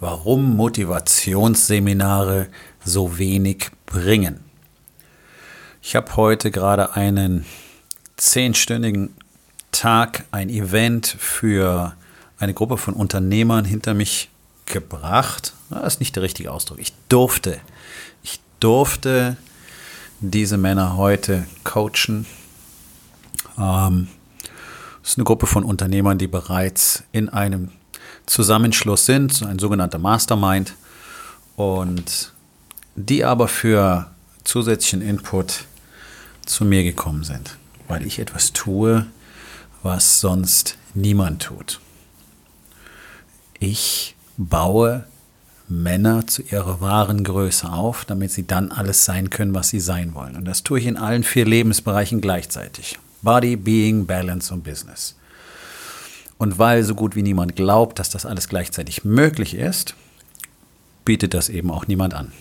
warum Motivationsseminare so wenig bringen. Ich habe heute gerade einen zehnstündigen Tag, ein Event für eine Gruppe von Unternehmern hinter mich gebracht. Das ist nicht der richtige Ausdruck. Ich durfte, ich durfte diese Männer heute coachen. Ähm, das ist eine Gruppe von Unternehmern, die bereits in einem Zusammenschluss sind, ein sogenannter Mastermind. Und die aber für zusätzlichen Input zu mir gekommen sind, weil ich etwas tue, was sonst niemand tut. Ich baue Männer zu ihrer wahren Größe auf, damit sie dann alles sein können, was sie sein wollen. Und das tue ich in allen vier Lebensbereichen gleichzeitig. Body, Being, Balance und Business. Und weil so gut wie niemand glaubt, dass das alles gleichzeitig möglich ist, bietet das eben auch niemand an.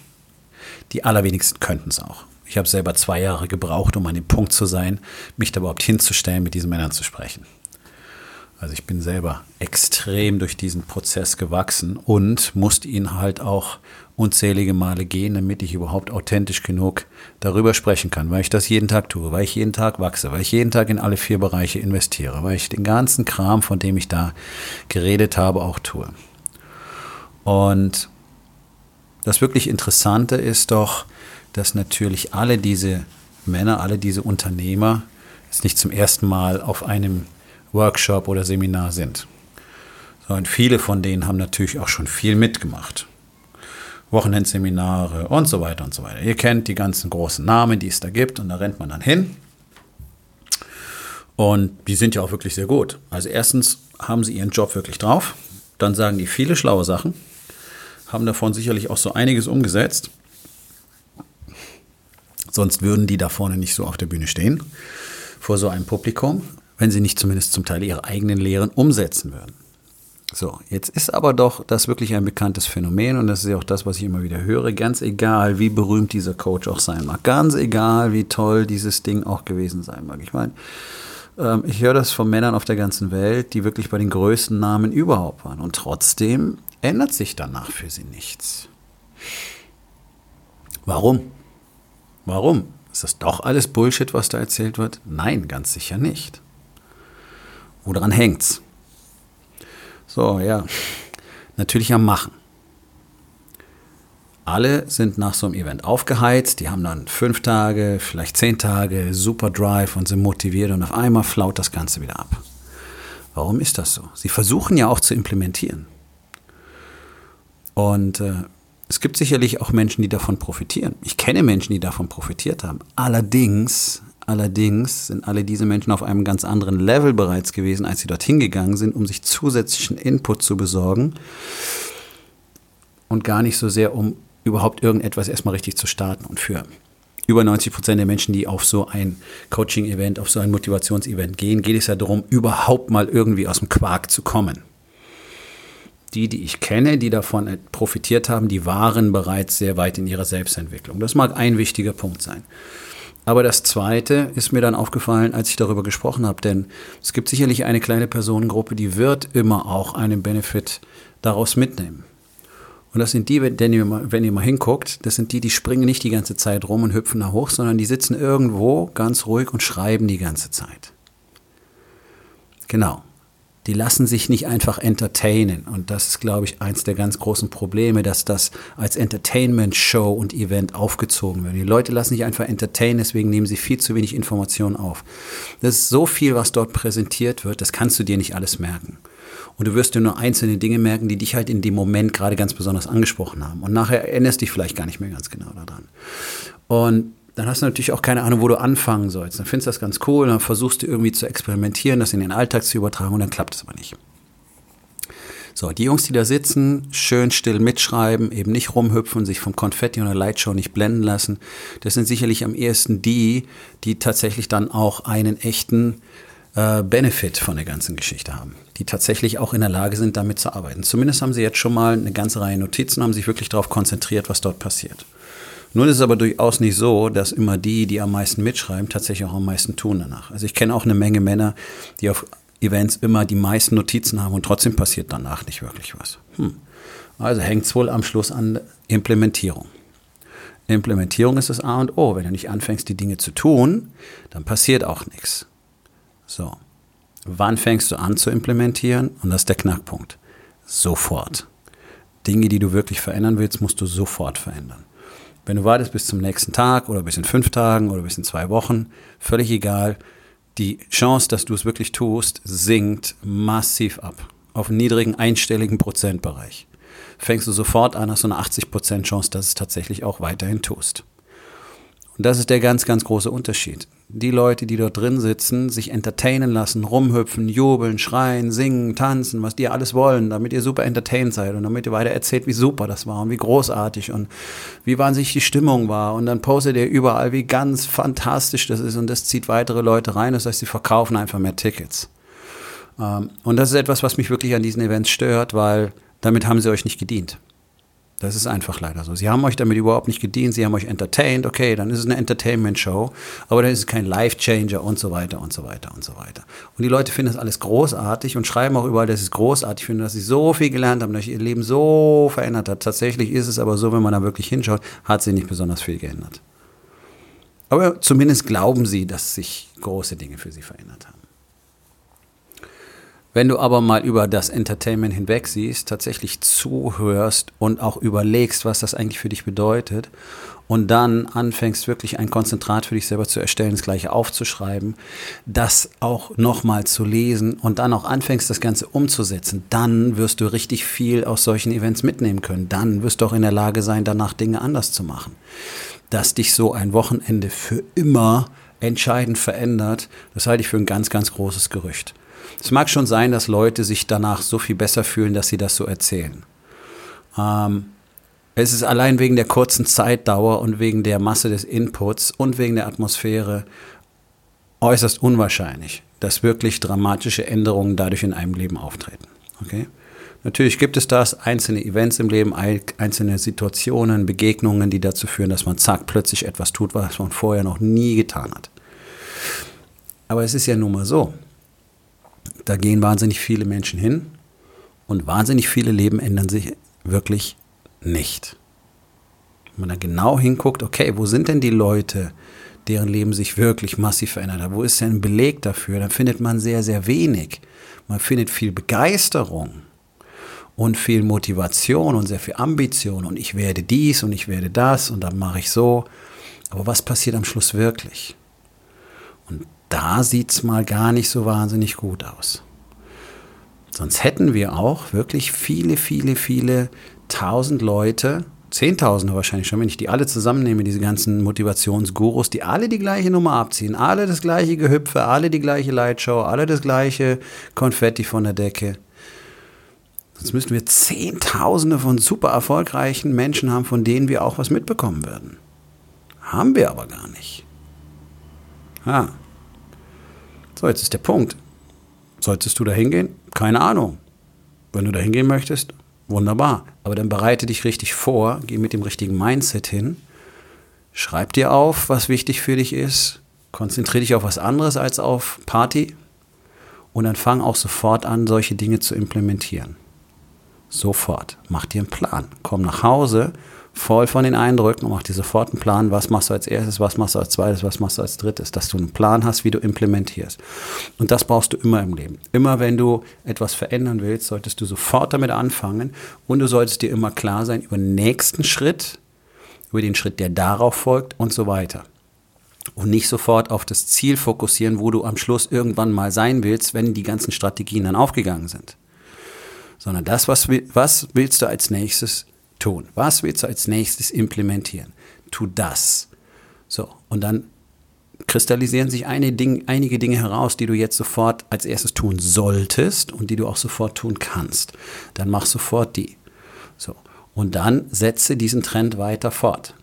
Die allerwenigsten könnten es auch. Ich habe selber zwei Jahre gebraucht, um an dem Punkt zu sein, mich da überhaupt hinzustellen, mit diesen Männern zu sprechen. Also ich bin selber extrem durch diesen Prozess gewachsen und musste ihn halt auch unzählige Male gehen, damit ich überhaupt authentisch genug darüber sprechen kann, weil ich das jeden Tag tue, weil ich jeden Tag wachse, weil ich jeden Tag in alle vier Bereiche investiere, weil ich den ganzen Kram, von dem ich da geredet habe, auch tue. Und das wirklich Interessante ist doch, dass natürlich alle diese Männer, alle diese Unternehmer jetzt nicht zum ersten Mal auf einem Workshop oder Seminar sind. Sondern viele von denen haben natürlich auch schon viel mitgemacht. Wochenendseminare und so weiter und so weiter. Ihr kennt die ganzen großen Namen, die es da gibt und da rennt man dann hin. Und die sind ja auch wirklich sehr gut. Also erstens haben sie ihren Job wirklich drauf. Dann sagen die viele schlaue Sachen haben davon sicherlich auch so einiges umgesetzt. Sonst würden die da vorne nicht so auf der Bühne stehen, vor so einem Publikum, wenn sie nicht zumindest zum Teil ihre eigenen Lehren umsetzen würden. So, jetzt ist aber doch das wirklich ein bekanntes Phänomen und das ist ja auch das, was ich immer wieder höre, ganz egal, wie berühmt dieser Coach auch sein mag, ganz egal, wie toll dieses Ding auch gewesen sein mag. Ich meine, ähm, ich höre das von Männern auf der ganzen Welt, die wirklich bei den größten Namen überhaupt waren und trotzdem ändert sich danach für sie nichts. Warum? Warum? Ist das doch alles Bullshit, was da erzählt wird? Nein, ganz sicher nicht. Woran hängt's? So, ja, natürlich am Machen. Alle sind nach so einem Event aufgeheizt, die haben dann fünf Tage, vielleicht zehn Tage Super Drive und sind motiviert und auf einmal flaut das Ganze wieder ab. Warum ist das so? Sie versuchen ja auch zu implementieren. Und äh, es gibt sicherlich auch Menschen, die davon profitieren. Ich kenne Menschen, die davon profitiert haben. Allerdings, allerdings sind alle diese Menschen auf einem ganz anderen Level bereits gewesen, als sie dorthin gegangen sind, um sich zusätzlichen Input zu besorgen und gar nicht so sehr, um überhaupt irgendetwas erstmal richtig zu starten. Und für über 90 Prozent der Menschen, die auf so ein Coaching-Event, auf so ein Motivationsevent gehen, geht es ja darum, überhaupt mal irgendwie aus dem Quark zu kommen die, die ich kenne, die davon profitiert haben, die waren bereits sehr weit in ihrer Selbstentwicklung. Das mag ein wichtiger Punkt sein. Aber das Zweite ist mir dann aufgefallen, als ich darüber gesprochen habe, denn es gibt sicherlich eine kleine Personengruppe, die wird immer auch einen Benefit daraus mitnehmen. Und das sind die, wenn ihr, mal, wenn ihr mal hinguckt, das sind die, die springen nicht die ganze Zeit rum und hüpfen da hoch, sondern die sitzen irgendwo ganz ruhig und schreiben die ganze Zeit. Genau die lassen sich nicht einfach entertainen. Und das ist, glaube ich, eins der ganz großen Probleme, dass das als Entertainment-Show und Event aufgezogen wird. Die Leute lassen sich einfach entertainen, deswegen nehmen sie viel zu wenig Informationen auf. Das ist so viel, was dort präsentiert wird, das kannst du dir nicht alles merken. Und du wirst dir nur einzelne Dinge merken, die dich halt in dem Moment gerade ganz besonders angesprochen haben. Und nachher erinnerst dich vielleicht gar nicht mehr ganz genau daran. Und dann hast du natürlich auch keine Ahnung, wo du anfangen sollst. Dann findest du das ganz cool, dann versuchst du irgendwie zu experimentieren, das in den Alltag zu übertragen und dann klappt es aber nicht. So, die Jungs, die da sitzen, schön still mitschreiben, eben nicht rumhüpfen, sich vom Konfetti und der Lightshow nicht blenden lassen, das sind sicherlich am ehesten die, die tatsächlich dann auch einen echten äh, Benefit von der ganzen Geschichte haben, die tatsächlich auch in der Lage sind, damit zu arbeiten. Zumindest haben sie jetzt schon mal eine ganze Reihe Notizen, haben sich wirklich darauf konzentriert, was dort passiert. Nun ist es aber durchaus nicht so, dass immer die, die am meisten mitschreiben, tatsächlich auch am meisten tun danach. Also ich kenne auch eine Menge Männer, die auf Events immer die meisten Notizen haben und trotzdem passiert danach nicht wirklich was. Hm. Also hängt es wohl am Schluss an Implementierung. Implementierung ist das A und O. Wenn du nicht anfängst, die Dinge zu tun, dann passiert auch nichts. So. Wann fängst du an zu implementieren? Und das ist der Knackpunkt. Sofort. Dinge, die du wirklich verändern willst, musst du sofort verändern. Wenn du wartest bis zum nächsten Tag oder bis in fünf Tagen oder bis in zwei Wochen, völlig egal, die Chance, dass du es wirklich tust, sinkt massiv ab. Auf einen niedrigen einstelligen Prozentbereich. Fängst du sofort an, hast du eine 80% Chance, dass es tatsächlich auch weiterhin tust. Und das ist der ganz, ganz große Unterschied die Leute, die dort drin sitzen, sich entertainen lassen, rumhüpfen, jubeln, schreien, singen, tanzen, was die alles wollen, damit ihr super entertained seid und damit ihr weiter erzählt, wie super das war und wie großartig und wie wahnsinnig die Stimmung war. Und dann postet ihr überall, wie ganz fantastisch das ist und das zieht weitere Leute rein. Das heißt, sie verkaufen einfach mehr Tickets. Ähm, und das ist etwas, was mich wirklich an diesen Events stört, weil damit haben sie euch nicht gedient. Das ist einfach leider so. Sie haben euch damit überhaupt nicht gedient, sie haben euch entertained, okay, dann ist es eine Entertainment-Show, aber dann ist es kein Life-Changer und so weiter und so weiter und so weiter. Und die Leute finden das alles großartig und schreiben auch überall, dass sie es großartig finden, dass sie so viel gelernt haben, dass ihr Leben so verändert hat. Tatsächlich ist es aber so, wenn man da wirklich hinschaut, hat sich nicht besonders viel geändert. Aber zumindest glauben sie, dass sich große Dinge für sie verändert haben. Wenn du aber mal über das Entertainment hinweg siehst, tatsächlich zuhörst und auch überlegst, was das eigentlich für dich bedeutet und dann anfängst wirklich ein Konzentrat für dich selber zu erstellen, das gleiche aufzuschreiben, das auch nochmal zu lesen und dann auch anfängst, das Ganze umzusetzen, dann wirst du richtig viel aus solchen Events mitnehmen können. Dann wirst du auch in der Lage sein, danach Dinge anders zu machen. Dass dich so ein Wochenende für immer entscheidend verändert, das halte ich für ein ganz, ganz großes Gerücht. Es mag schon sein, dass Leute sich danach so viel besser fühlen, dass sie das so erzählen. Ähm, es ist allein wegen der kurzen Zeitdauer und wegen der Masse des Inputs und wegen der Atmosphäre äußerst unwahrscheinlich, dass wirklich dramatische Änderungen dadurch in einem Leben auftreten. Okay? Natürlich gibt es das, einzelne Events im Leben, einzelne Situationen, Begegnungen, die dazu führen, dass man zack plötzlich etwas tut, was man vorher noch nie getan hat. Aber es ist ja nun mal so, da gehen wahnsinnig viele Menschen hin und wahnsinnig viele Leben ändern sich wirklich nicht. Wenn man da genau hinguckt, okay, wo sind denn die Leute, deren Leben sich wirklich massiv verändert hat? Wo ist denn ein Beleg dafür? Dann findet man sehr, sehr wenig. Man findet viel Begeisterung und viel Motivation und sehr viel Ambition und ich werde dies und ich werde das und dann mache ich so. Aber was passiert am Schluss wirklich? Und da sieht es mal gar nicht so wahnsinnig gut aus. Sonst hätten wir auch wirklich viele, viele, viele tausend Leute, Zehntausende wahrscheinlich schon, wenn ich die alle zusammennehme, diese ganzen Motivationsgurus, die alle die gleiche Nummer abziehen, alle das gleiche Gehüpfe, alle die gleiche Lightshow, alle das gleiche Konfetti von der Decke. Sonst müssten wir Zehntausende von super erfolgreichen Menschen haben, von denen wir auch was mitbekommen würden. Haben wir aber gar nicht. Ja. So, jetzt ist der Punkt. Solltest du da hingehen? Keine Ahnung. Wenn du da hingehen möchtest, wunderbar. Aber dann bereite dich richtig vor, geh mit dem richtigen Mindset hin, schreib dir auf, was wichtig für dich ist, konzentriere dich auf was anderes als auf Party und dann fang auch sofort an, solche Dinge zu implementieren. Sofort. Mach dir einen Plan. Komm nach Hause voll von den Eindrücken und mach dir sofort einen Plan, was machst du als erstes, was machst du als zweites, was machst du als drittes, dass du einen Plan hast, wie du implementierst. Und das brauchst du immer im Leben. Immer wenn du etwas verändern willst, solltest du sofort damit anfangen und du solltest dir immer klar sein über den nächsten Schritt, über den Schritt, der darauf folgt und so weiter. Und nicht sofort auf das Ziel fokussieren, wo du am Schluss irgendwann mal sein willst, wenn die ganzen Strategien dann aufgegangen sind. Sondern das, was, was willst du als nächstes tun? Was willst du als nächstes implementieren? Tu das. So, und dann kristallisieren sich Ding, einige Dinge heraus, die du jetzt sofort als erstes tun solltest und die du auch sofort tun kannst. Dann mach sofort die. So. Und dann setze diesen Trend weiter fort.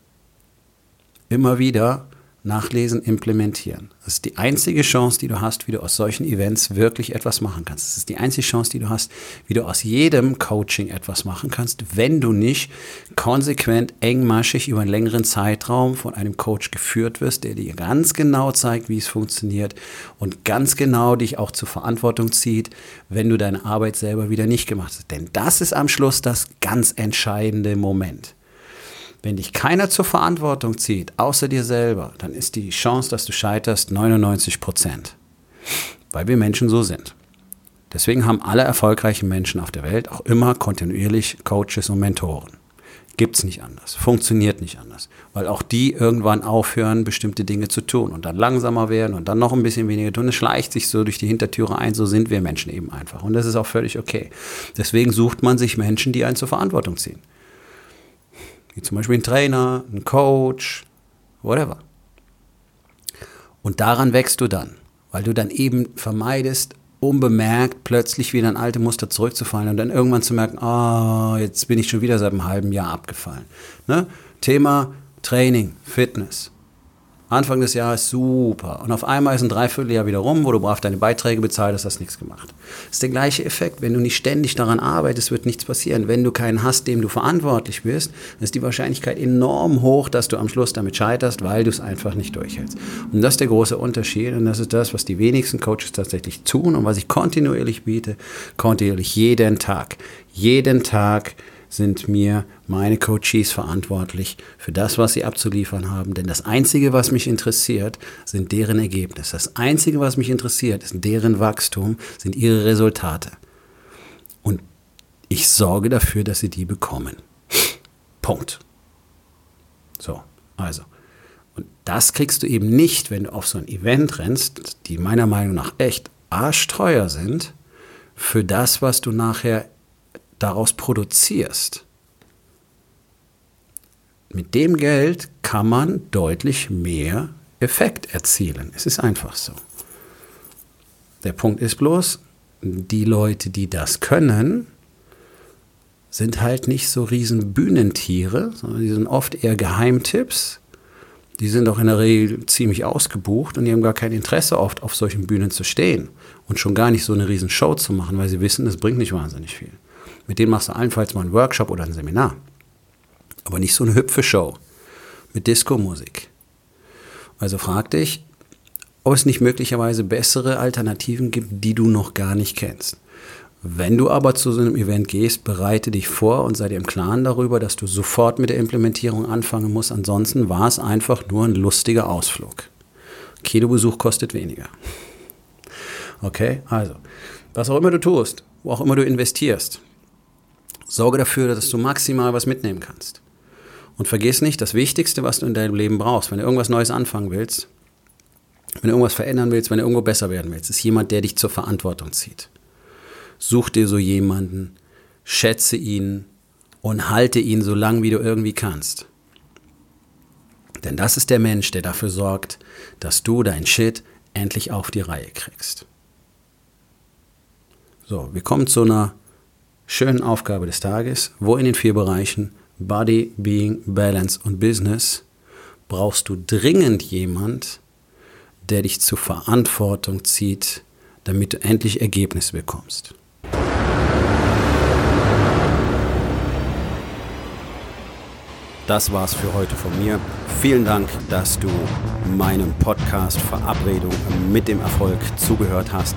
Immer wieder nachlesen, implementieren. Das ist die einzige Chance, die du hast, wie du aus solchen Events wirklich etwas machen kannst. Das ist die einzige Chance, die du hast, wie du aus jedem Coaching etwas machen kannst, wenn du nicht konsequent, engmaschig über einen längeren Zeitraum von einem Coach geführt wirst, der dir ganz genau zeigt, wie es funktioniert und ganz genau dich auch zur Verantwortung zieht, wenn du deine Arbeit selber wieder nicht gemacht hast. Denn das ist am Schluss das ganz entscheidende Moment. Wenn dich keiner zur Verantwortung zieht, außer dir selber, dann ist die Chance, dass du scheiterst, 99 Prozent. Weil wir Menschen so sind. Deswegen haben alle erfolgreichen Menschen auf der Welt auch immer kontinuierlich Coaches und Mentoren. Gibt es nicht anders. Funktioniert nicht anders. Weil auch die irgendwann aufhören, bestimmte Dinge zu tun und dann langsamer werden und dann noch ein bisschen weniger tun. Es schleicht sich so durch die Hintertüre ein. So sind wir Menschen eben einfach. Und das ist auch völlig okay. Deswegen sucht man sich Menschen, die einen zur Verantwortung ziehen. Wie zum Beispiel ein Trainer, ein Coach, whatever. Und daran wächst du dann, weil du dann eben vermeidest, unbemerkt plötzlich wieder in alte Muster zurückzufallen und dann irgendwann zu merken, oh, jetzt bin ich schon wieder seit einem halben Jahr abgefallen. Ne? Thema Training, Fitness. Anfang des Jahres super. Und auf einmal ist ein Dreivierteljahr wieder rum, wo du brav deine Beiträge bezahlt hast, hast nichts gemacht. Das ist der gleiche Effekt. Wenn du nicht ständig daran arbeitest, wird nichts passieren. Wenn du keinen hast, dem du verantwortlich bist, ist die Wahrscheinlichkeit enorm hoch, dass du am Schluss damit scheiterst, weil du es einfach nicht durchhältst. Und das ist der große Unterschied. Und das ist das, was die wenigsten Coaches tatsächlich tun und was ich kontinuierlich biete. Kontinuierlich jeden Tag. Jeden Tag sind mir meine Coaches verantwortlich für das, was sie abzuliefern haben. Denn das Einzige, was mich interessiert, sind deren Ergebnisse. Das Einzige, was mich interessiert, ist deren Wachstum, sind ihre Resultate. Und ich sorge dafür, dass sie die bekommen. Punkt. So, also. Und das kriegst du eben nicht, wenn du auf so ein Event rennst, die meiner Meinung nach echt arschteuer sind, für das, was du nachher daraus produzierst, mit dem Geld kann man deutlich mehr Effekt erzielen. Es ist einfach so. Der Punkt ist bloß, die Leute, die das können, sind halt nicht so riesen Bühnentiere, sondern die sind oft eher Geheimtipps. Die sind auch in der Regel ziemlich ausgebucht und die haben gar kein Interesse oft auf solchen Bühnen zu stehen und schon gar nicht so eine riesen Show zu machen, weil sie wissen, das bringt nicht wahnsinnig viel. Mit denen machst du allenfalls mal einen Workshop oder ein Seminar. Aber nicht so eine hüpfe Show mit Disco-Musik. Also frag dich, ob es nicht möglicherweise bessere Alternativen gibt, die du noch gar nicht kennst. Wenn du aber zu so einem Event gehst, bereite dich vor und sei dir im Klaren darüber, dass du sofort mit der Implementierung anfangen musst. Ansonsten war es einfach nur ein lustiger Ausflug. Kinobesuch kostet weniger. Okay, also, was auch immer du tust, wo auch immer du investierst, Sorge dafür, dass du maximal was mitnehmen kannst. Und vergiss nicht, das Wichtigste, was du in deinem Leben brauchst, wenn du irgendwas Neues anfangen willst, wenn du irgendwas verändern willst, wenn du irgendwo besser werden willst, ist jemand, der dich zur Verantwortung zieht. Such dir so jemanden, schätze ihn und halte ihn so lang, wie du irgendwie kannst. Denn das ist der Mensch, der dafür sorgt, dass du dein Shit endlich auf die Reihe kriegst. So, wir kommen zu einer schönen Aufgabe des Tages. Wo in den vier Bereichen Body, Being, Balance und Business brauchst du dringend jemand, der dich zur Verantwortung zieht, damit du endlich Ergebnisse bekommst. Das war's für heute von mir. Vielen Dank, dass du meinem Podcast Verabredung mit dem Erfolg zugehört hast.